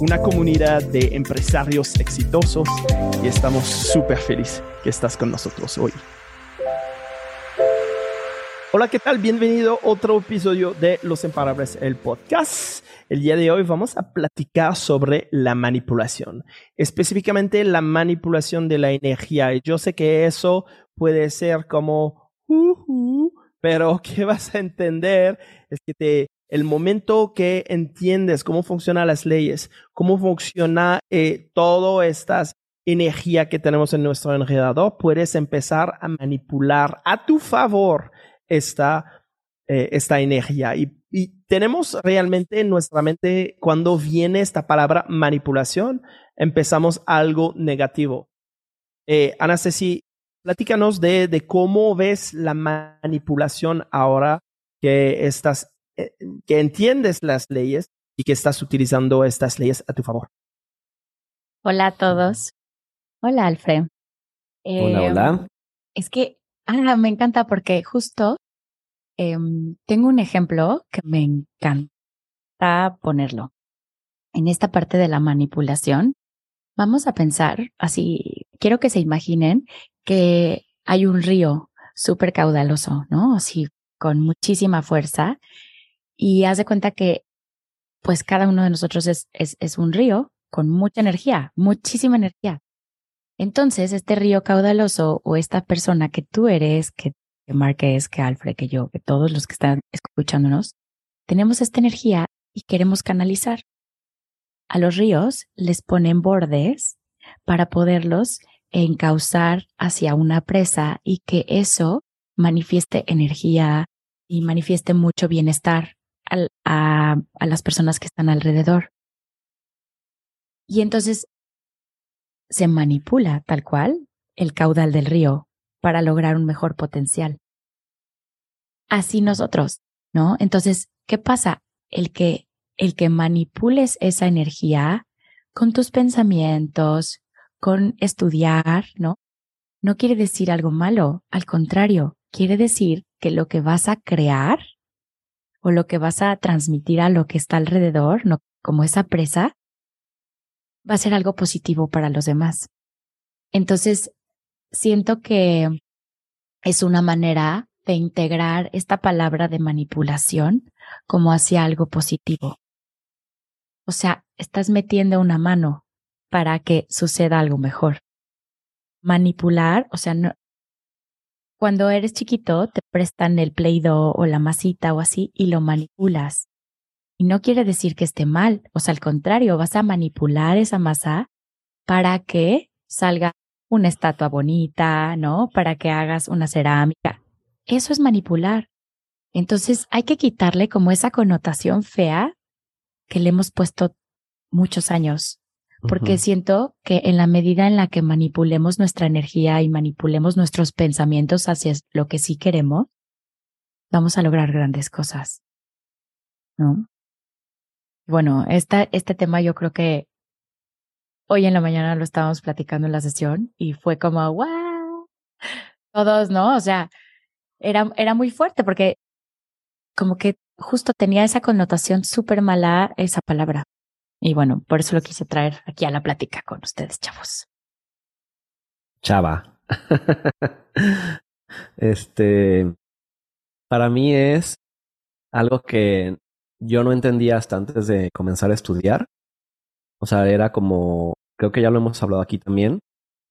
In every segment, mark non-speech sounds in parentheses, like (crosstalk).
una comunidad de empresarios exitosos y estamos súper felices que estás con nosotros hoy. Hola, ¿qué tal? Bienvenido a otro episodio de Los Imparables, el podcast. El día de hoy vamos a platicar sobre la manipulación, específicamente la manipulación de la energía. Yo sé que eso puede ser como, pero que vas a entender es que te, el momento que entiendes cómo funcionan las leyes, cómo funciona eh, toda esta energía que tenemos en nuestro enredador, puedes empezar a manipular a tu favor esta, eh, esta energía. Y, tenemos realmente en nuestra mente, cuando viene esta palabra manipulación, empezamos algo negativo. Eh, Ana Ceci, platícanos de, de, cómo ves la manipulación ahora que estás, que entiendes las leyes y que estás utilizando estas leyes a tu favor. Hola a todos. Hola, Alfred. hola, hola. Es que Ah, me encanta porque justo em, tengo un ejemplo que me encanta ponerlo. En esta parte de la manipulación, vamos a pensar así, quiero que se imaginen que hay un río súper caudaloso, ¿no? Así, con muchísima fuerza. Y haz de cuenta que, pues cada uno de nosotros es, es, un río con mucha energía, muchísima energía. Entonces, este río caudaloso o esta persona que tú eres, que, que es, que Alfred, que yo, que todos los que están escuchándonos, tenemos esta energía y queremos canalizar. A los ríos les ponen bordes para poderlos encauzar hacia una presa y que eso manifieste energía y manifieste mucho bienestar a, a las personas que están alrededor. Y entonces se manipula tal cual el caudal del río para lograr un mejor potencial. Así nosotros, ¿no? Entonces, ¿qué pasa? El que, el que manipules esa energía con tus pensamientos, con estudiar, ¿no? No quiere decir algo malo, al contrario, quiere decir que lo que vas a crear o lo que vas a transmitir a lo que está alrededor, ¿no? Como esa presa, va a ser algo positivo para los demás. Entonces, siento que es una manera de integrar esta palabra de manipulación como hacia algo positivo. O sea, estás metiendo una mano para que suceda algo mejor. Manipular, o sea, no, cuando eres chiquito te prestan el Play-Doh o la masita o así y lo manipulas. Y no quiere decir que esté mal, o sea, al contrario, vas a manipular esa masa para que salga una estatua bonita, ¿no? Para que hagas una cerámica. Eso es manipular. Entonces hay que quitarle como esa connotación fea que le hemos puesto muchos años, porque siento que en la medida en la que manipulemos nuestra energía y manipulemos nuestros pensamientos hacia lo que sí queremos, vamos a lograr grandes cosas. ¿No? Bueno, esta, este tema yo creo que hoy en la mañana lo estábamos platicando en la sesión y fue como, wow, todos, ¿no? O sea, era, era muy fuerte porque como que justo tenía esa connotación súper mala esa palabra. Y bueno, por eso lo quise traer aquí a la plática con ustedes, chavos. Chava. (laughs) este, para mí es algo que yo no entendía hasta antes de comenzar a estudiar. O sea, era como, creo que ya lo hemos hablado aquí también,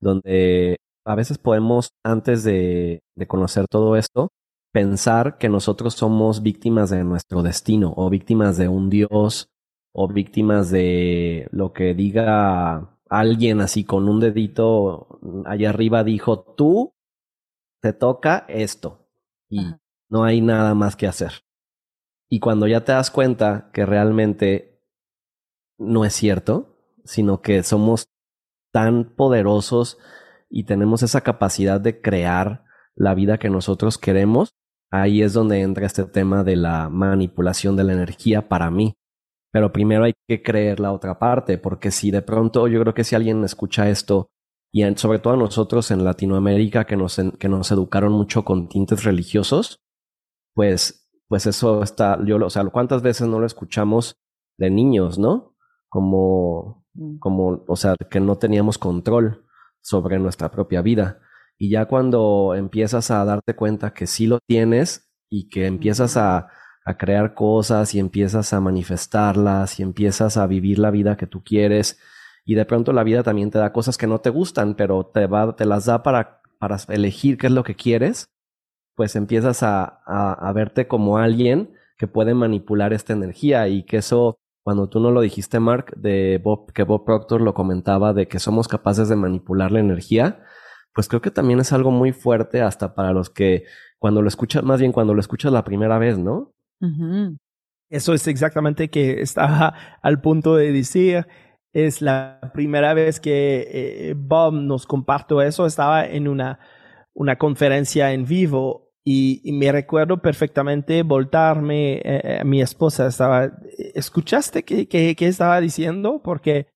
donde a veces podemos, antes de, de conocer todo esto, pensar que nosotros somos víctimas de nuestro destino o víctimas de un Dios o víctimas de lo que diga alguien así con un dedito allá arriba dijo, tú te toca esto y no hay nada más que hacer. Y cuando ya te das cuenta que realmente no es cierto, sino que somos tan poderosos y tenemos esa capacidad de crear la vida que nosotros queremos, ahí es donde entra este tema de la manipulación de la energía para mí. Pero primero hay que creer la otra parte, porque si de pronto yo creo que si alguien escucha esto, y sobre todo a nosotros en Latinoamérica que nos, que nos educaron mucho con tintes religiosos, pues, pues eso está, yo, o sea, ¿cuántas veces no lo escuchamos de niños, no? Como, mm. como, o sea, que no teníamos control sobre nuestra propia vida. Y ya cuando empiezas a darte cuenta que sí lo tienes y que empiezas a a crear cosas y empiezas a manifestarlas y empiezas a vivir la vida que tú quieres y de pronto la vida también te da cosas que no te gustan, pero te, va, te las da para, para elegir qué es lo que quieres, pues empiezas a, a, verte como alguien que puede manipular esta energía y que eso, cuando tú no lo dijiste, Mark, de Bob, que Bob Proctor lo comentaba de que somos capaces de manipular la energía, pues creo que también es algo muy fuerte hasta para los que cuando lo escuchas, más bien cuando lo escuchas la primera vez, ¿no? Eso es exactamente que estaba (laughs) al punto de decir. Es la primera vez que eh, Bob nos compartió eso. Estaba en una, una conferencia en vivo y, me recuerdo perfectamente voltarme a eh, eh, mi esposa. Estaba, ¿escuchaste qué, qué, qué estaba diciendo? Porque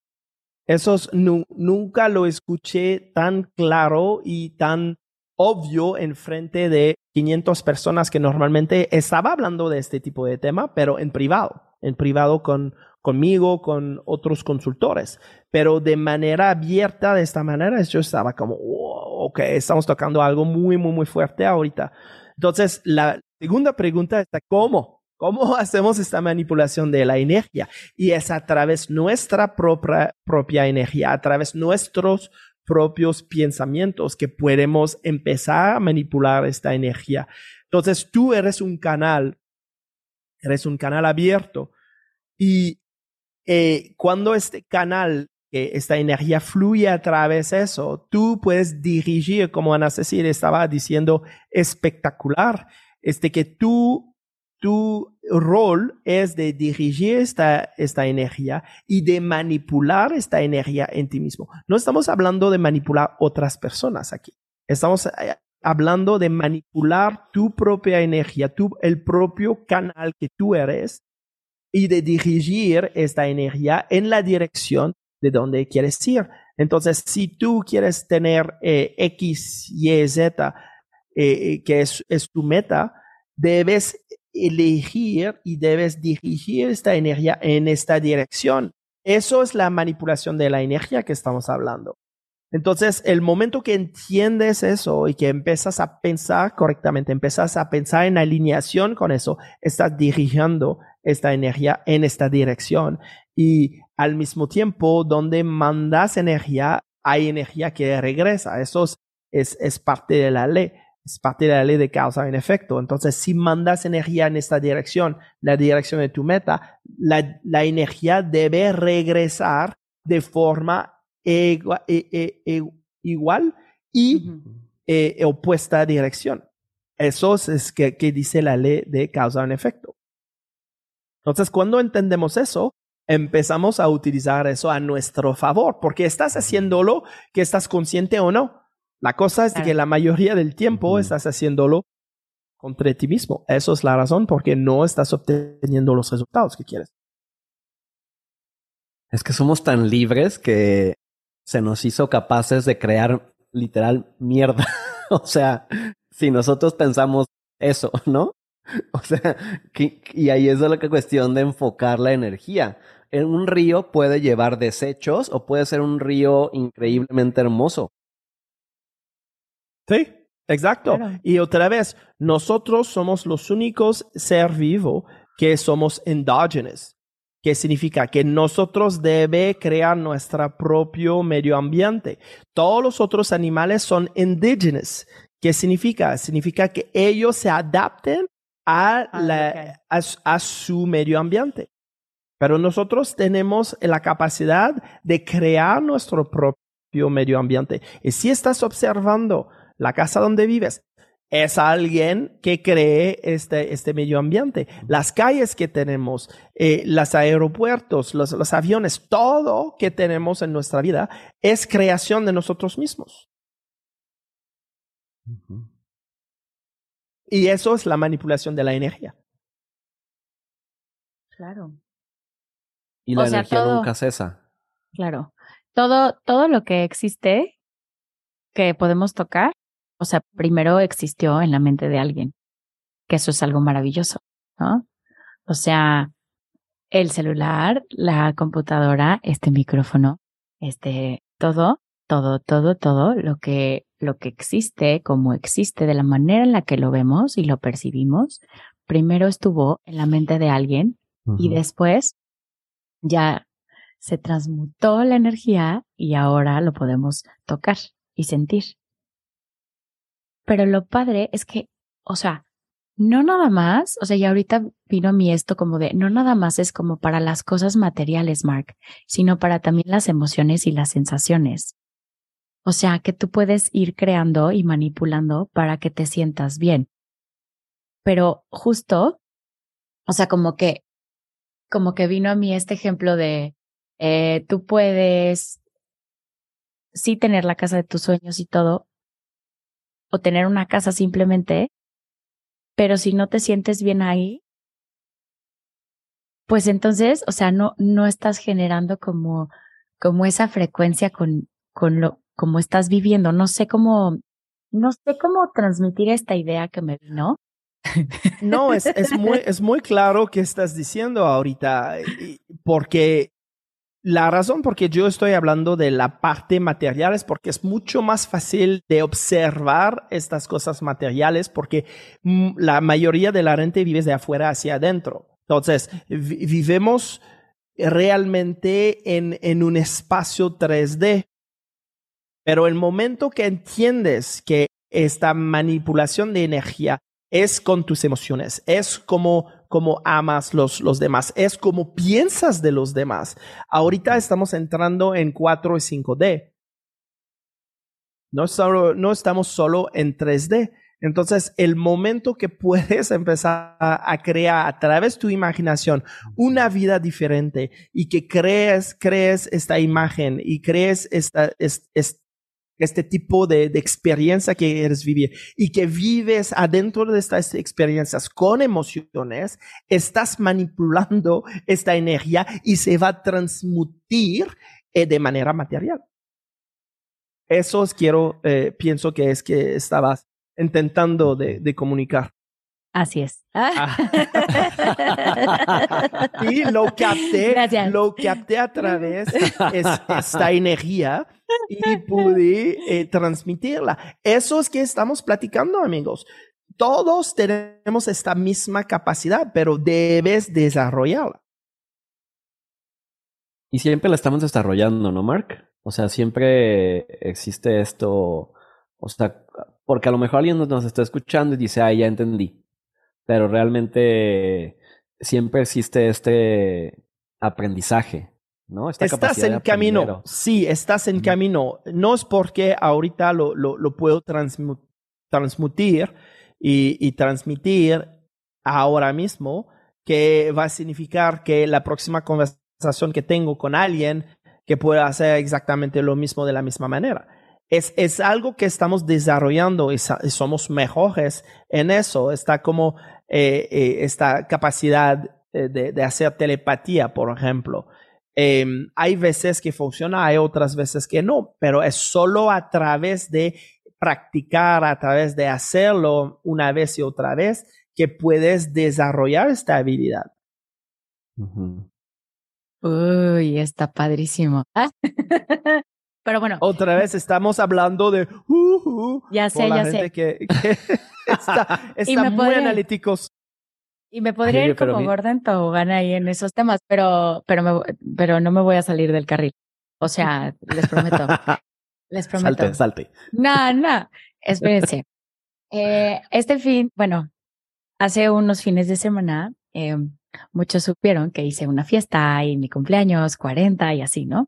esos nunca lo escuché tan claro y tan obvio en frente de 500 personas que normalmente estaba hablando de este tipo de tema, pero en privado, en privado con conmigo, con otros consultores, pero de manera abierta, de esta manera, yo estaba como, ok, estamos tocando algo muy, muy, muy fuerte ahorita. Entonces, la segunda pregunta está, ¿cómo? ¿Cómo (laughs) hacemos esta manipulación de la energía? Y es a través nuestra propia, propia energía, a través nuestros propios pensamientos que podemos empezar a manipular esta energía. Entonces tú eres un canal, eres un canal abierto y eh, cuando este canal, esta energía fluye a través de eso, tú puedes dirigir, como Ana Cecilia estaba diciendo, espectacular, este que tú tu rol es de dirigir esta, esta energía y de manipular esta energía en ti mismo. No estamos hablando de manipular otras personas aquí. Estamos eh, hablando de manipular tu propia energía, tu, el propio canal que tú eres y de dirigir esta energía en la dirección de donde quieres ir. Entonces, si tú quieres tener eh, X, Y, Z, eh, que es, es tu meta, debes elegir y debes dirigir esta energía en esta dirección. Eso es la manipulación de la energía que estamos hablando. Entonces, el momento que entiendes eso y que empiezas a pensar correctamente, empiezas a pensar en alineación con eso, estás dirigiendo esta energía en esta dirección. Y al mismo tiempo, donde mandas energía, hay energía que regresa. Eso es, es parte de la ley. Es parte de la ley de causa en efecto. Entonces, si mandas energía en esta dirección, la dirección de tu meta, la, la energía debe regresar de forma e, e, e, igual y eh, opuesta dirección. Eso es que, que dice la ley de causa en efecto. Entonces, cuando entendemos eso, empezamos a utilizar eso a nuestro favor, porque estás haciéndolo que estás consciente o no. La cosa es que la mayoría del tiempo estás haciéndolo contra ti mismo. Eso es la razón porque no estás obteniendo los resultados que quieres. Es que somos tan libres que se nos hizo capaces de crear literal mierda. (laughs) o sea, si nosotros pensamos eso, ¿no? (laughs) O sea, y ahí es la cuestión de enfocar la energía. En un río puede llevar desechos o puede ser un río increíblemente hermoso. Sí, exacto. Y otra vez, nosotros somos los únicos ser vivo que somos endógenos, que significa que nosotros debe crear nuestro propio medio ambiente. Todos los otros animales son indígenas. ¿Qué significa? Significa que ellos se adapten a, ah, la, a su medio ambiente. Pero nosotros tenemos la capacidad de crear nuestro propio medio ambiente. Y si estás observando la casa donde vives, es alguien que cree este, este medio ambiente. Las calles que tenemos, eh, los aeropuertos, los, los, aviones, todo que tenemos en nuestra vida es creación de nosotros mismos. Y eso es la manipulación de la energía. Claro. Y la energía nunca cesa. Claro. Todo, todo lo que existe que podemos tocar, o sea, primero existió en la mente de alguien, que eso es algo maravilloso, ¿no? O sea, el celular, la computadora, este micrófono, este, todo, todo, todo, todo lo que, lo que existe, como existe, de la manera en la que lo vemos y lo percibimos, primero estuvo en la mente de alguien y después ya se transmutó la energía y ahora lo podemos tocar y sentir. Pero lo padre es que, o sea, no nada más, o sea, ya ahorita vino a mí esto como de, no nada más es como para las cosas materiales, Mark, sino para también las emociones y las sensaciones. O sea, que tú puedes ir creando y manipulando para que te sientas bien. Pero justo, o sea, como que, como que vino a mí este ejemplo de, eh, tú puedes sí tener la casa de tus sueños y todo, o tener una casa simplemente, pero si no te sientes bien ahí, pues entonces, o sea, no, no estás generando como, como esa frecuencia con, con lo, como estás viviendo. No sé cómo, no sé cómo transmitir esta idea que me vino. No, es, es, muy, es muy claro que estás diciendo ahorita, porque la razón por que yo estoy hablando de la parte material es porque es mucho más fácil de observar estas cosas materiales porque mm, la mayoría de la gente vive de afuera hacia adentro. Entonces, vivimos realmente en, en un espacio 3D. Pero el momento que entiendes que esta manipulación de energía es con tus emociones, es como, como amas los, los demás, es como piensas de los demás. Ahorita estamos entrando en 4 y 5D. No, solo, no estamos solo en 3D. Entonces, el momento que puedes empezar a, crear a través de tu imaginación una vida diferente y que crees, crees esta imagen y crees esta, esta, este tipo de, experiencia que eres vivir y que vives adentro de estas experiencias con emociones, estás manipulando esta energía y se va a transmutir eh, de manera material. Eso es, quiero, eh, pienso que es que estabas intentando de, comunicar. Así es. (laughs) Ah. y lo capté, lo capté a través de esta energía y pude eh, transmitirla. Eso es que estamos platicando, amigos. Todos tenemos esta misma capacidad, pero debes desarrollarla. Y siempre la estamos desarrollando, ¿no, Mark? O sea, siempre existe esto, o sea, porque a lo mejor alguien nos está escuchando y dice, ah, ya entendí. Pero realmente siempre existe este aprendizaje, ¿no? estás en camino, sí, estás en camino. No es porque ahorita lo, lo, puedo transmutir y, transmitir ahora mismo que va a significar que la próxima conversación que tengo con alguien que pueda hacer exactamente lo mismo de la misma manera. Es, es algo que estamos desarrollando y, somos mejores en eso. Está como eh, eh, esta capacidad eh, de, de, hacer telepatía, por ejemplo. Em, hay veces que funciona, hay otras veces que no, pero es solo a través de practicar, a través de hacerlo una vez y otra vez, que puedes desarrollar esta habilidad. Uy, está padrísimo. (laughs) Pero bueno. Otra vez estamos hablando de. ya sé, ya sé. Que, (laughs) está, (laughs) está muy analíticos. Y me podría ir como Gordon Tobogán ahí en esos temas, pero, pero, me, pero no me voy a salir del carril. O sea, les prometo. (laughs) les prometo. Salte, salte. No, no. Espérense. Eh, este fin, bueno, hace unos fines de semana, eh, muchos supieron que hice una fiesta y mi cumpleaños, 40 y así, ¿no?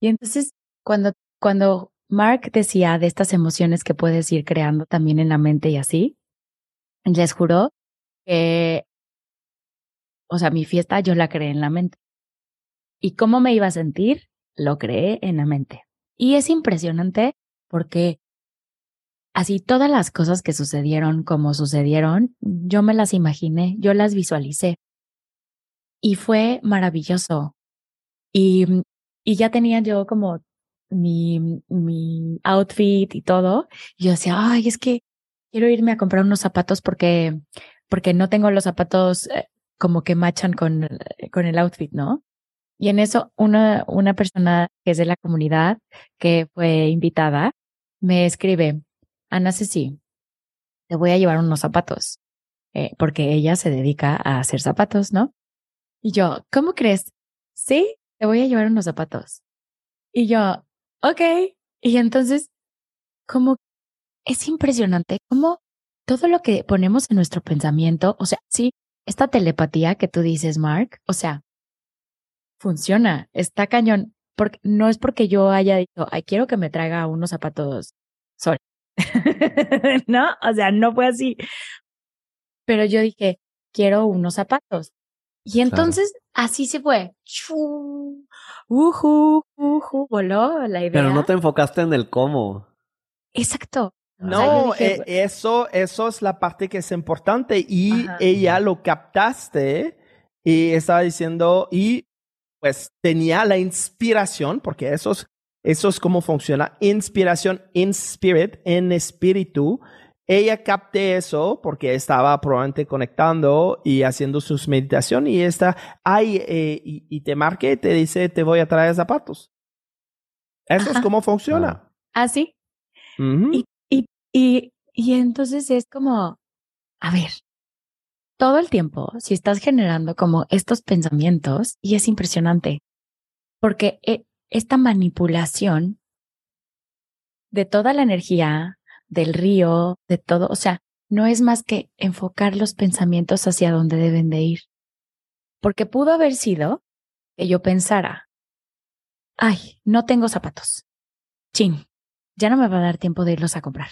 Y entonces, cuando, cuando Mark decía de estas emociones que puedes ir creando también en la mente y así, les juro que o sea, mi fiesta yo la creé en la mente. ¿Y cómo me iba a sentir? Lo creé en la mente. Y es impresionante porque así todas las cosas que sucedieron como sucedieron, yo me las imaginé, yo las visualicé. Y fue maravilloso. Y, y ya tenía yo como mi, mi outfit y todo. Y yo decía, ay, es que quiero irme a comprar unos zapatos porque, porque no tengo los zapatos eh, como que machan con, eh, con el outfit, ¿no? Y en eso una, una persona que es de la comunidad, que fue invitada, me escribe, Ana Ceci, te voy a llevar unos zapatos, eh, porque ella se dedica a hacer zapatos, ¿no? Y yo, ¿cómo crees? Sí, te voy a llevar unos zapatos. Y yo, ok. Y entonces, como es impresionante cómo todo lo que ponemos en nuestro pensamiento, o sea, sí, esta telepatía que tú dices, Mark, o sea, funciona, está cañón. Porque no es porque yo haya dicho, ay, quiero que me traiga unos zapatos sol. (laughs) no, o sea, no fue así. Pero yo dije, quiero unos zapatos. Y entonces así se fue. Uhu, uhu, voló la idea. Pero no te enfocaste en el cómo. Exacto. No, eh, eso, eso es la parte que es importante y ella lo captaste y estaba diciendo y pues tenía la inspiración porque eso es, eso es cómo funciona, inspiración in spirit, en espíritu ella capte eso porque estaba probablemente conectando y haciendo sus meditaciones y está ahí eh, y, te marque y te dice te voy a traer zapatos. Eso es como funciona. Ah, sí. y, y, y, y entonces es como, a ver, todo el tiempo, si estás generando como estos pensamientos, y es impresionante, porque eh, esta manipulación de toda la energía, del río, de todo. O sea, no es más que enfocar los pensamientos hacia donde deben de ir. Porque pudo haber sido que yo pensara, ay, no tengo zapatos. Chin, ya no me va a dar tiempo de irlos a comprar.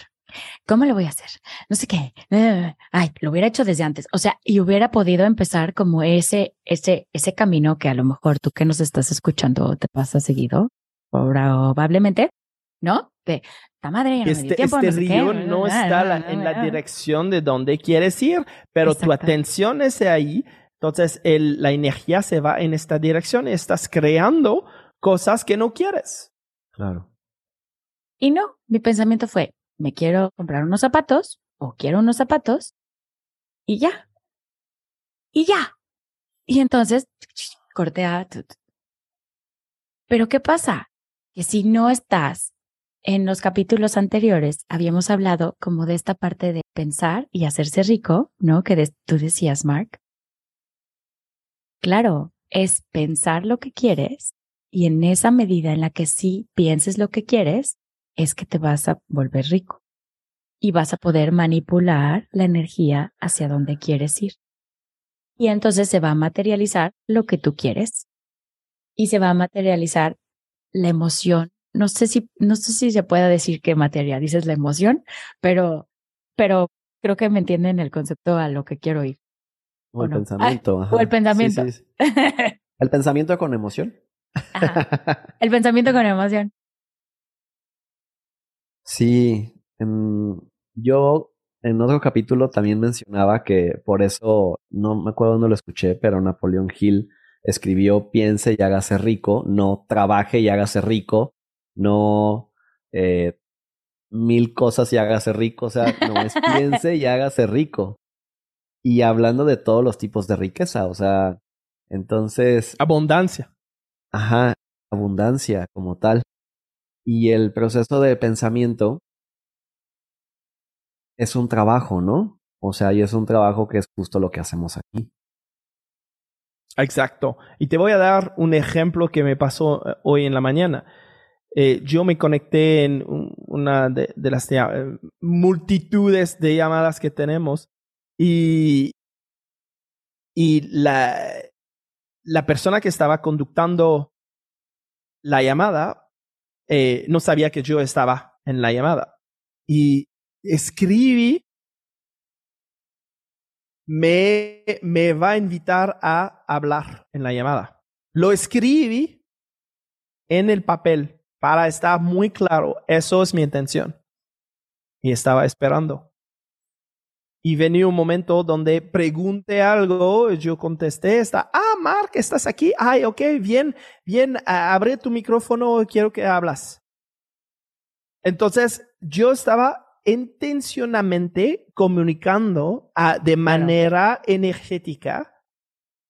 ¿Cómo lo voy a hacer? No sé qué. Ay, lo hubiera hecho desde antes. O sea, y hubiera podido empezar como ese, ese, ese camino que a lo mejor tú que nos estás escuchando te pasa seguido, probablemente, ¿no? De, madre, ya no este, tiempo, este no río no está en la dirección de donde quieres ir, pero tu atención es ahí. Entonces, el, la energía se va en esta dirección y estás creando cosas que no quieres. Claro. Y no, mi pensamiento fue, me quiero comprar unos zapatos o quiero unos zapatos y ya. Y ya. Y entonces, cortea. Pero ¿qué pasa? Que si no estás en los capítulos anteriores habíamos hablado como de esta parte de pensar y hacerse rico, ¿no? Que tú decías, Mark. Claro, es pensar lo que quieres y en esa medida en la que sí pienses lo que quieres, es que te vas a volver rico y vas a poder manipular la energía hacia donde quieres ir. Y entonces se va a materializar lo que tú quieres y se va a materializar la emoción no sé si, no sé si se puede decir que materializas la emoción, pero, pero creo que me entienden el concepto a lo que quiero ir. O, el pensamiento. o el pensamiento. (laughs) el pensamiento con emoción. (laughs) El pensamiento con emoción. Sí. yo en otro capítulo también mencionaba que por eso, no me acuerdo dónde lo escuché, pero Napoleón Hill escribió piense y hágase rico, no trabaje y hágase rico, no eh, mil cosas y hágase rico, o sea, (laughs) no es piense y hágase rico. Y hablando de todos los tipos de riqueza, o sea, entonces... Abundancia. Ajá, abundancia como tal. Y el proceso de pensamiento es un trabajo, ¿no? O sea, y es un trabajo que es justo lo que hacemos aquí. Exacto. Y te voy a dar un ejemplo que me pasó eh, hoy en la mañana. Eh, yo me conecté en una de, las eh, multitudes de llamadas que tenemos y, y la, la persona que estaba conductando la llamada eh, no sabía que yo estaba en la llamada. Y escribí, me, me va a invitar a hablar en la llamada. Lo escribí en el papel para estar muy claro, eso es mi intención. y estaba esperando. Y venía un momento donde pregunté algo, yo contesté, está, ah, Mark, ¿estás aquí? Ay, ok, bien, bien, abre tu micrófono, quiero que hablas. Entonces, yo estaba intencionalmente comunicando de manera energética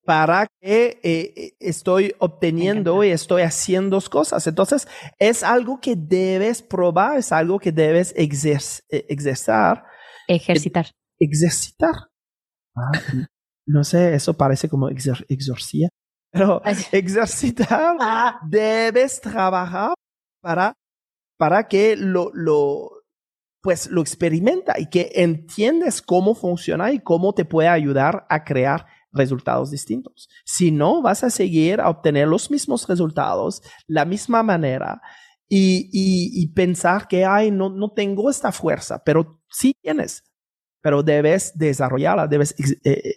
para que eh, eh, estoy obteniendo y estoy haciendo cosas. Entonces, es algo que debes probar, es algo que debes eh, ejercitar. Ejercitar. Ejercitar. Ah, no sé, eso parece como exorcía, pero (laughs) ejercitar, ah. debes trabajar para, para que lo, lo, pues lo experimenta y que entiendes cómo funciona y cómo te puede ayudar a crear resultados distintos. Si no, vas a seguir a obtener los mismos resultados, la misma manera, y, y, pensar que, ay, no, no tengo esta fuerza, pero sí tienes, pero debes desarrollarla, debes eh,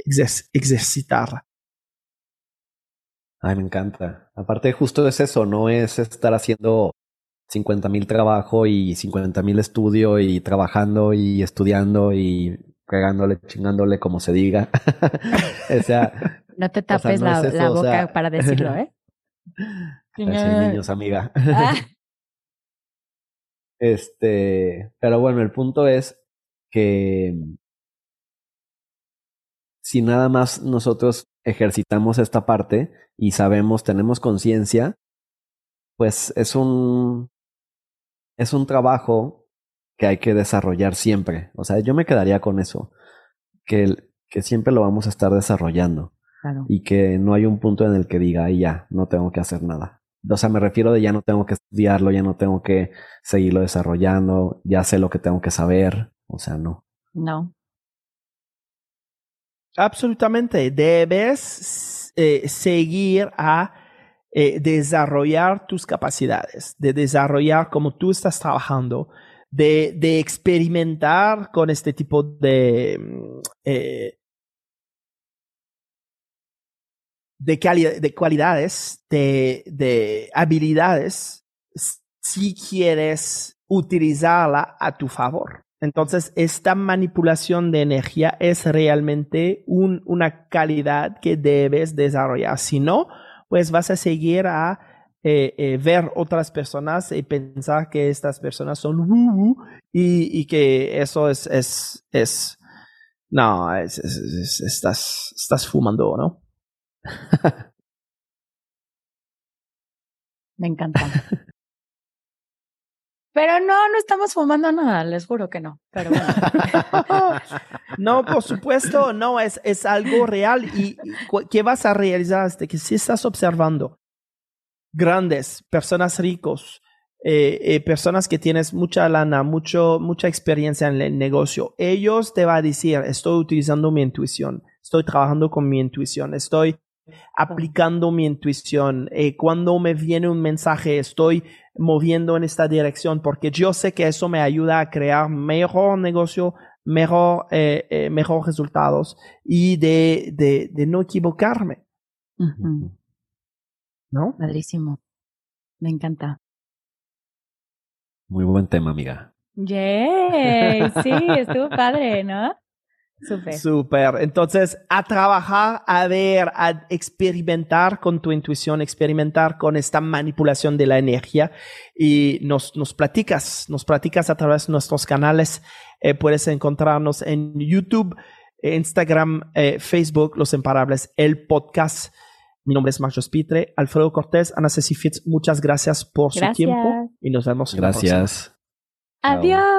ejercitarla. Ay, me encanta. Aparte, justo es eso, no es estar haciendo 50 mil trabajo y 50 mil estudio y trabajando y estudiando y cagándole, chingándole, como se diga. (laughs) o sea. No te tapes la, boca para decirlo, ¿eh? (laughs) niños, amiga. Ah. (laughs) Este, pero bueno, el punto es que si nada más nosotros ejercitamos esta parte y sabemos, tenemos conciencia, pues es un es un trabajo que hay que desarrollar siempre. O sea, yo me quedaría con eso, que, que siempre lo vamos a estar desarrollando. Y que no hay un punto en el que diga, ya, no tengo que hacer nada. O sea, me refiero de ya no tengo que estudiarlo, ya no tengo que seguirlo desarrollando, ya sé lo que tengo que saber. O sea, no. No. Absolutamente. Debes eh, seguir a eh, desarrollar tus capacidades, de desarrollar como tú estás trabajando, de, experimentar con este tipo de, mm, eh, de, de cualidades, de, de habilidades, si quieres utilizarla a tu favor. Entonces, esta manipulación de energía es realmente un, una calidad que debes desarrollar. Si no, pues vas a seguir a eh, eh, ver otras personas y pensar que estas personas son woo y, y, que eso es, es, es no, es, estás, estás fumando, ¿no? (laughs) Me encanta. Pero no, no estamos fumando nada, les juro que no. Pero bueno. (laughs) no, por supuesto, no, es, es algo real. ¿Y qué vas a realizar? De que si estás observando grandes, personas ricos, eh, eh, personas que tienes mucha lana, mucho, mucha experiencia en el negocio, ellos te van a decir, estoy utilizando mi intuición, estoy trabajando con mi intuición, estoy aplicando mi intuición. Eh, cuando me viene un mensaje, estoy moviendo en esta dirección porque yo sé que eso me ayuda a crear mejor negocio, mejor, mejor resultados y de, de, de no equivocarme. ¿No? Padrísimo. Me encanta. Muy buen tema, amiga. Yay, (laughs) sí, estuvo padre, ¿no? Súper. Súper. Entonces, a trabajar, a ver, a experimentar con tu intuición, experimentar con esta manipulación de la energía y nos, nos platicas, nos platicas a través de nuestros canales. Eh, puedes encontrarnos en YouTube, Instagram, eh, Facebook, Los Imparables, el podcast. Mi nombre es Marcos Pitre, Alfredo Cortés, Ana Ceci Fitz, muchas gracias por su tiempo y nos vemos. Gracias. Adiós.